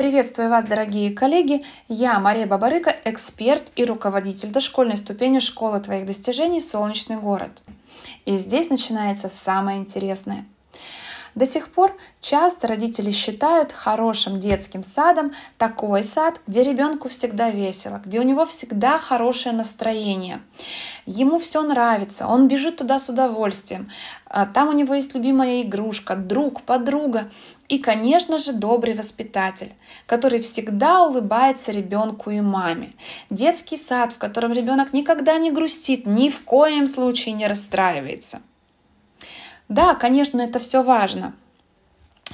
Приветствую вас, дорогие коллеги! Я Мария Бабарыка, эксперт и руководитель дошкольной ступени школы твоих достижений «Солнечный город». И здесь начинается самое интересное. До сих пор часто родители считают хорошим детским садом такой сад, где ребенку всегда весело, где у него всегда хорошее настроение. Ему все нравится, он бежит туда с удовольствием. А там у него есть любимая игрушка, друг, подруга. И, конечно же, добрый воспитатель, который всегда улыбается ребенку и маме. Детский сад, в котором ребенок никогда не грустит, ни в коем случае не расстраивается. Да, конечно, это все важно,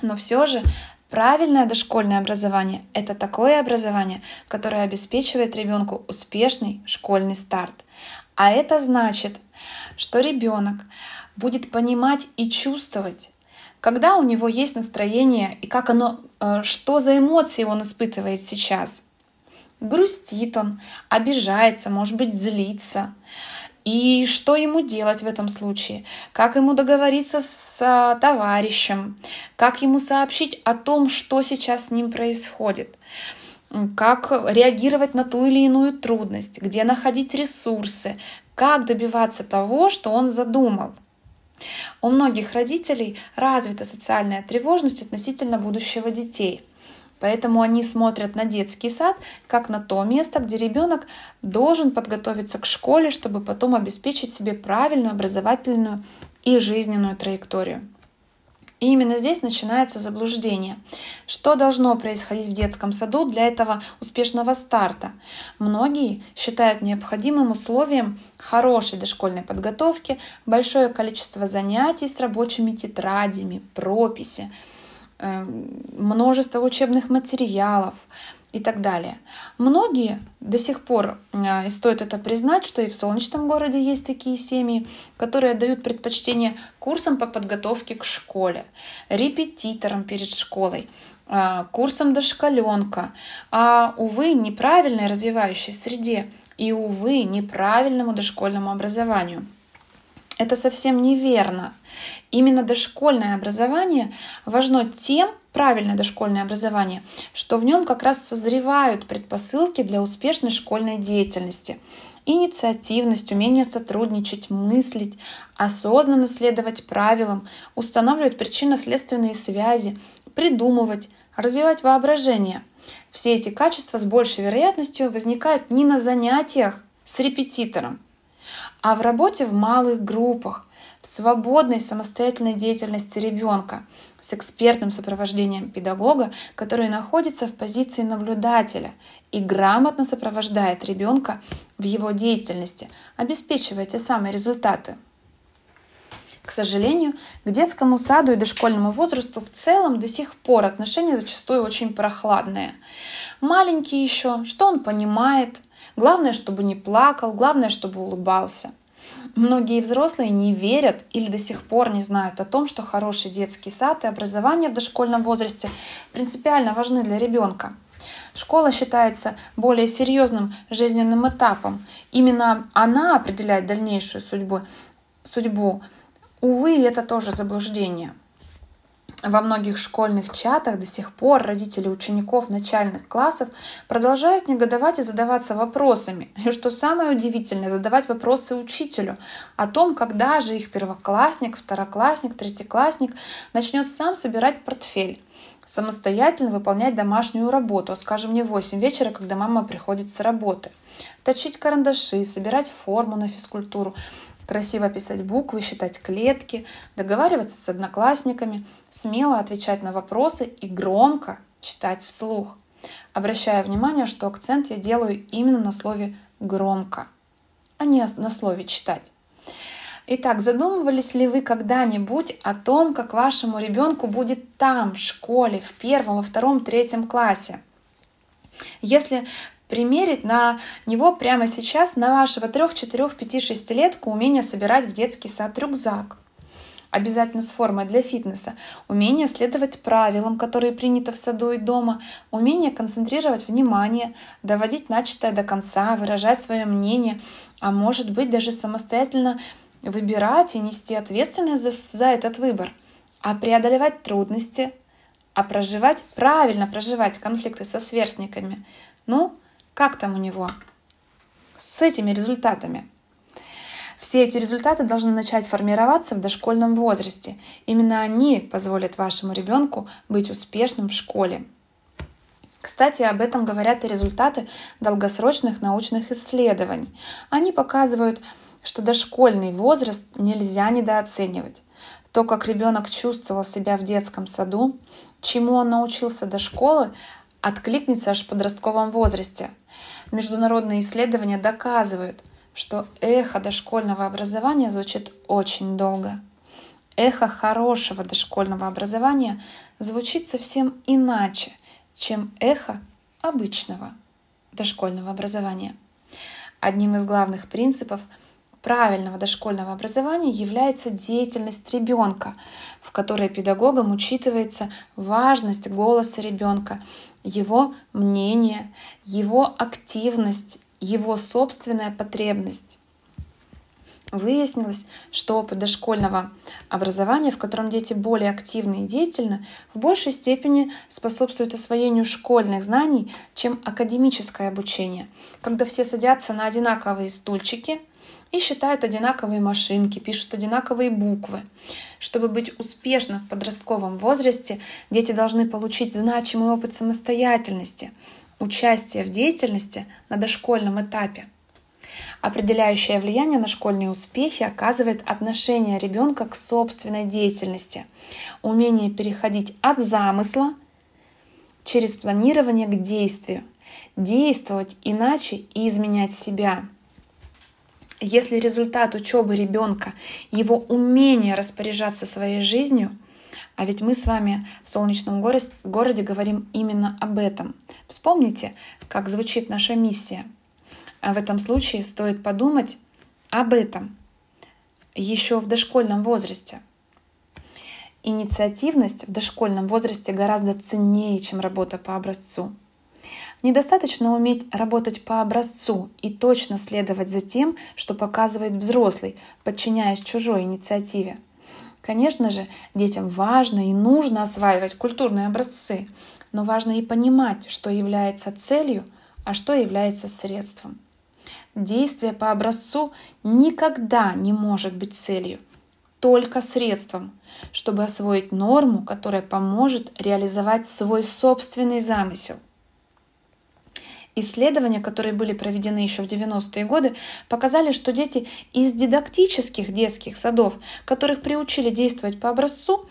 но все же Правильное дошкольное образование – это такое образование, которое обеспечивает ребенку успешный школьный старт. А это значит, что ребенок будет понимать и чувствовать когда у него есть настроение и как оно, э, что за эмоции он испытывает сейчас. Грустит он, обижается, может быть, злится. И что ему делать в этом случае? Как ему договориться с товарищем? Как ему сообщить о том, что сейчас с ним происходит? Как реагировать на ту или иную трудность? Где находить ресурсы? Как добиваться того, что он задумал? У многих родителей развита социальная тревожность относительно будущего детей. Поэтому они смотрят на детский сад как на то место, где ребенок должен подготовиться к школе, чтобы потом обеспечить себе правильную образовательную и жизненную траекторию. И именно здесь начинается заблуждение. Что должно происходить в детском саду для этого успешного старта? Многие считают необходимым условием хорошей дошкольной подготовки большое количество занятий с рабочими тетрадями, прописи, эм, множество учебных материалов, и так далее. Многие до сих пор, э, и стоит это признать, что и в солнечном городе есть такие семьи, которые дают предпочтение курсам по подготовке к школе, репетиторам перед школой, э, курсам дошкаленка, а, увы, неправильной развивающей среде и, увы, неправильному дошкольному образованию. Это совсем неверно. Именно дошкольное образование важно тем, правильное дошкольное образование, что в нем как раз созревают предпосылки для успешной школьной деятельности. Инициативность, умение сотрудничать, мыслить, осознанно следовать правилам, устанавливать причинно-следственные связи, придумывать, развивать воображение. Все эти качества с большей вероятностью возникают не на занятиях с репетитором, а в работе в малых группах, свободной самостоятельной деятельности ребенка с экспертным сопровождением педагога, который находится в позиции наблюдателя и грамотно сопровождает ребенка в его деятельности, обеспечивая те самые результаты. К сожалению, к детскому саду и дошкольному возрасту в целом до сих пор отношения зачастую очень прохладные. Маленький еще, что он понимает, главное, чтобы не плакал, главное, чтобы улыбался – Многие взрослые не верят или до сих пор не знают о том, что хороший детский сад и образование в дошкольном возрасте принципиально важны для ребенка. Школа считается более серьезным жизненным этапом. Именно она определяет дальнейшую судьбу. судьбу. Увы, это тоже заблуждение. Во многих школьных чатах до сих пор родители учеников начальных классов продолжают негодовать и задаваться вопросами. И что самое удивительное, задавать вопросы учителю о том, когда же их первоклассник, второклассник, третьеклассник начнет сам собирать портфель самостоятельно выполнять домашнюю работу, скажем, не в 8 вечера, когда мама приходит с работы, точить карандаши, собирать форму на физкультуру, красиво писать буквы, считать клетки, договариваться с одноклассниками, смело отвечать на вопросы и громко читать вслух. Обращая внимание, что акцент я делаю именно на слове «громко», а не на слове «читать». Итак, задумывались ли вы когда-нибудь о том, как вашему ребенку будет там, в школе, в первом, во втором, третьем классе? Если примерить на него прямо сейчас, на вашего 3, 4, 5, 6 летку умение собирать в детский сад рюкзак. Обязательно с формой для фитнеса. Умение следовать правилам, которые приняты в саду и дома. Умение концентрировать внимание, доводить начатое до конца, выражать свое мнение, а может быть даже самостоятельно выбирать и нести ответственность за, за этот выбор. А преодолевать трудности, а проживать, правильно проживать конфликты со сверстниками. Ну, как там у него с этими результатами? Все эти результаты должны начать формироваться в дошкольном возрасте. Именно они позволят вашему ребенку быть успешным в школе. Кстати, об этом говорят и результаты долгосрочных научных исследований. Они показывают, что дошкольный возраст нельзя недооценивать. То, как ребенок чувствовал себя в детском саду, чему он научился до школы, откликнется аж в подростковом возрасте. Международные исследования доказывают, что эхо дошкольного образования звучит очень долго. Эхо хорошего дошкольного образования звучит совсем иначе, чем эхо обычного дошкольного образования. Одним из главных принципов – правильного дошкольного образования является деятельность ребенка, в которой педагогам учитывается важность голоса ребенка, его мнение, его активность, его собственная потребность. Выяснилось, что опыт дошкольного образования, в котором дети более активны и деятельны, в большей степени способствует освоению школьных знаний, чем академическое обучение, когда все садятся на одинаковые стульчики – и считают одинаковые машинки, пишут одинаковые буквы. Чтобы быть успешным в подростковом возрасте, дети должны получить значимый опыт самостоятельности, участия в деятельности на дошкольном этапе. Определяющее влияние на школьные успехи оказывает отношение ребенка к собственной деятельности, умение переходить от замысла через планирование к действию, действовать иначе и изменять себя – если результат учебы ребенка, его умение распоряжаться своей жизнью, а ведь мы с вами в солнечном городе говорим именно об этом. Вспомните, как звучит наша миссия. А в этом случае стоит подумать об этом еще в дошкольном возрасте. Инициативность в дошкольном возрасте гораздо ценнее, чем работа по образцу. Недостаточно уметь работать по образцу и точно следовать за тем, что показывает взрослый, подчиняясь чужой инициативе. Конечно же, детям важно и нужно осваивать культурные образцы, но важно и понимать, что является целью, а что является средством. Действие по образцу никогда не может быть целью, только средством, чтобы освоить норму, которая поможет реализовать свой собственный замысел. Исследования, которые были проведены еще в 90-е годы, показали, что дети из дидактических детских садов, которых приучили действовать по образцу,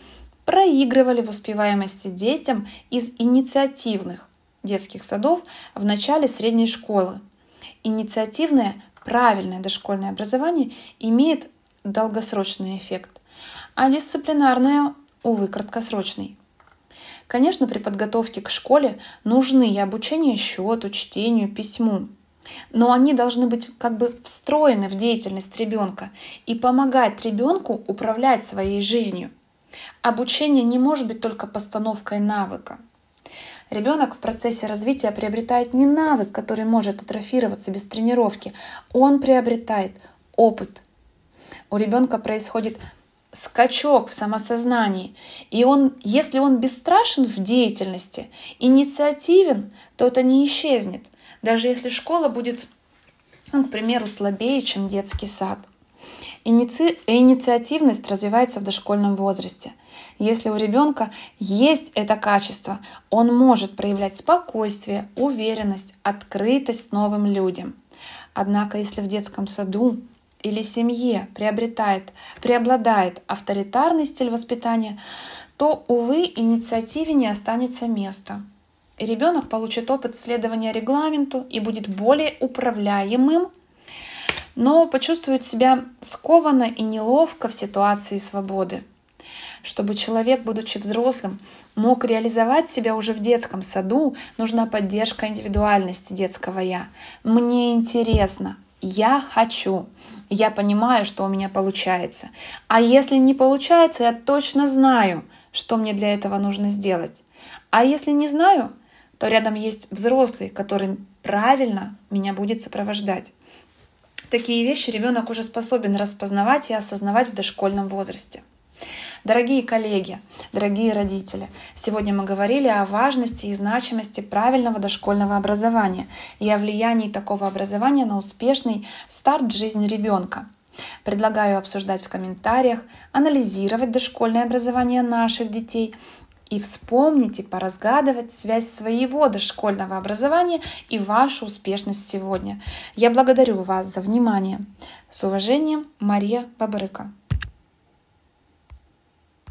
проигрывали в успеваемости детям из инициативных детских садов в начале средней школы. Инициативное, правильное дошкольное образование имеет долгосрочный эффект, а дисциплинарное, увы, краткосрочный. Конечно, при подготовке к школе нужны и обучение счету, чтению, письму. Но они должны быть как бы встроены в деятельность ребенка и помогать ребенку управлять своей жизнью. Обучение не может быть только постановкой навыка. Ребенок в процессе развития приобретает не навык, который может атрофироваться без тренировки, он приобретает опыт. У ребенка происходит скачок в самосознании. И он, если он бесстрашен в деятельности, инициативен, то это не исчезнет. Даже если школа будет, ну, к примеру, слабее, чем детский сад. Иници... Инициативность развивается в дошкольном возрасте. Если у ребенка есть это качество, он может проявлять спокойствие, уверенность, открытость новым людям. Однако, если в детском саду или семье приобретает, преобладает авторитарный стиль воспитания, то, увы, инициативе не останется места. И ребенок получит опыт следования регламенту и будет более управляемым, но почувствует себя скованно и неловко в ситуации свободы. Чтобы человек, будучи взрослым, мог реализовать себя уже в детском саду, нужна поддержка индивидуальности детского «я». Мне интересно, я хочу, я понимаю, что у меня получается. А если не получается, я точно знаю, что мне для этого нужно сделать. А если не знаю, то рядом есть взрослый, который правильно меня будет сопровождать. Такие вещи ребенок уже способен распознавать и осознавать в дошкольном возрасте. Дорогие коллеги, дорогие родители, сегодня мы говорили о важности и значимости правильного дошкольного образования и о влиянии такого образования на успешный старт жизни ребенка. Предлагаю обсуждать в комментариях, анализировать дошкольное образование наших детей и вспомнить и поразгадывать связь своего дошкольного образования и вашу успешность сегодня. Я благодарю вас за внимание. С уважением, Мария Бабарыка.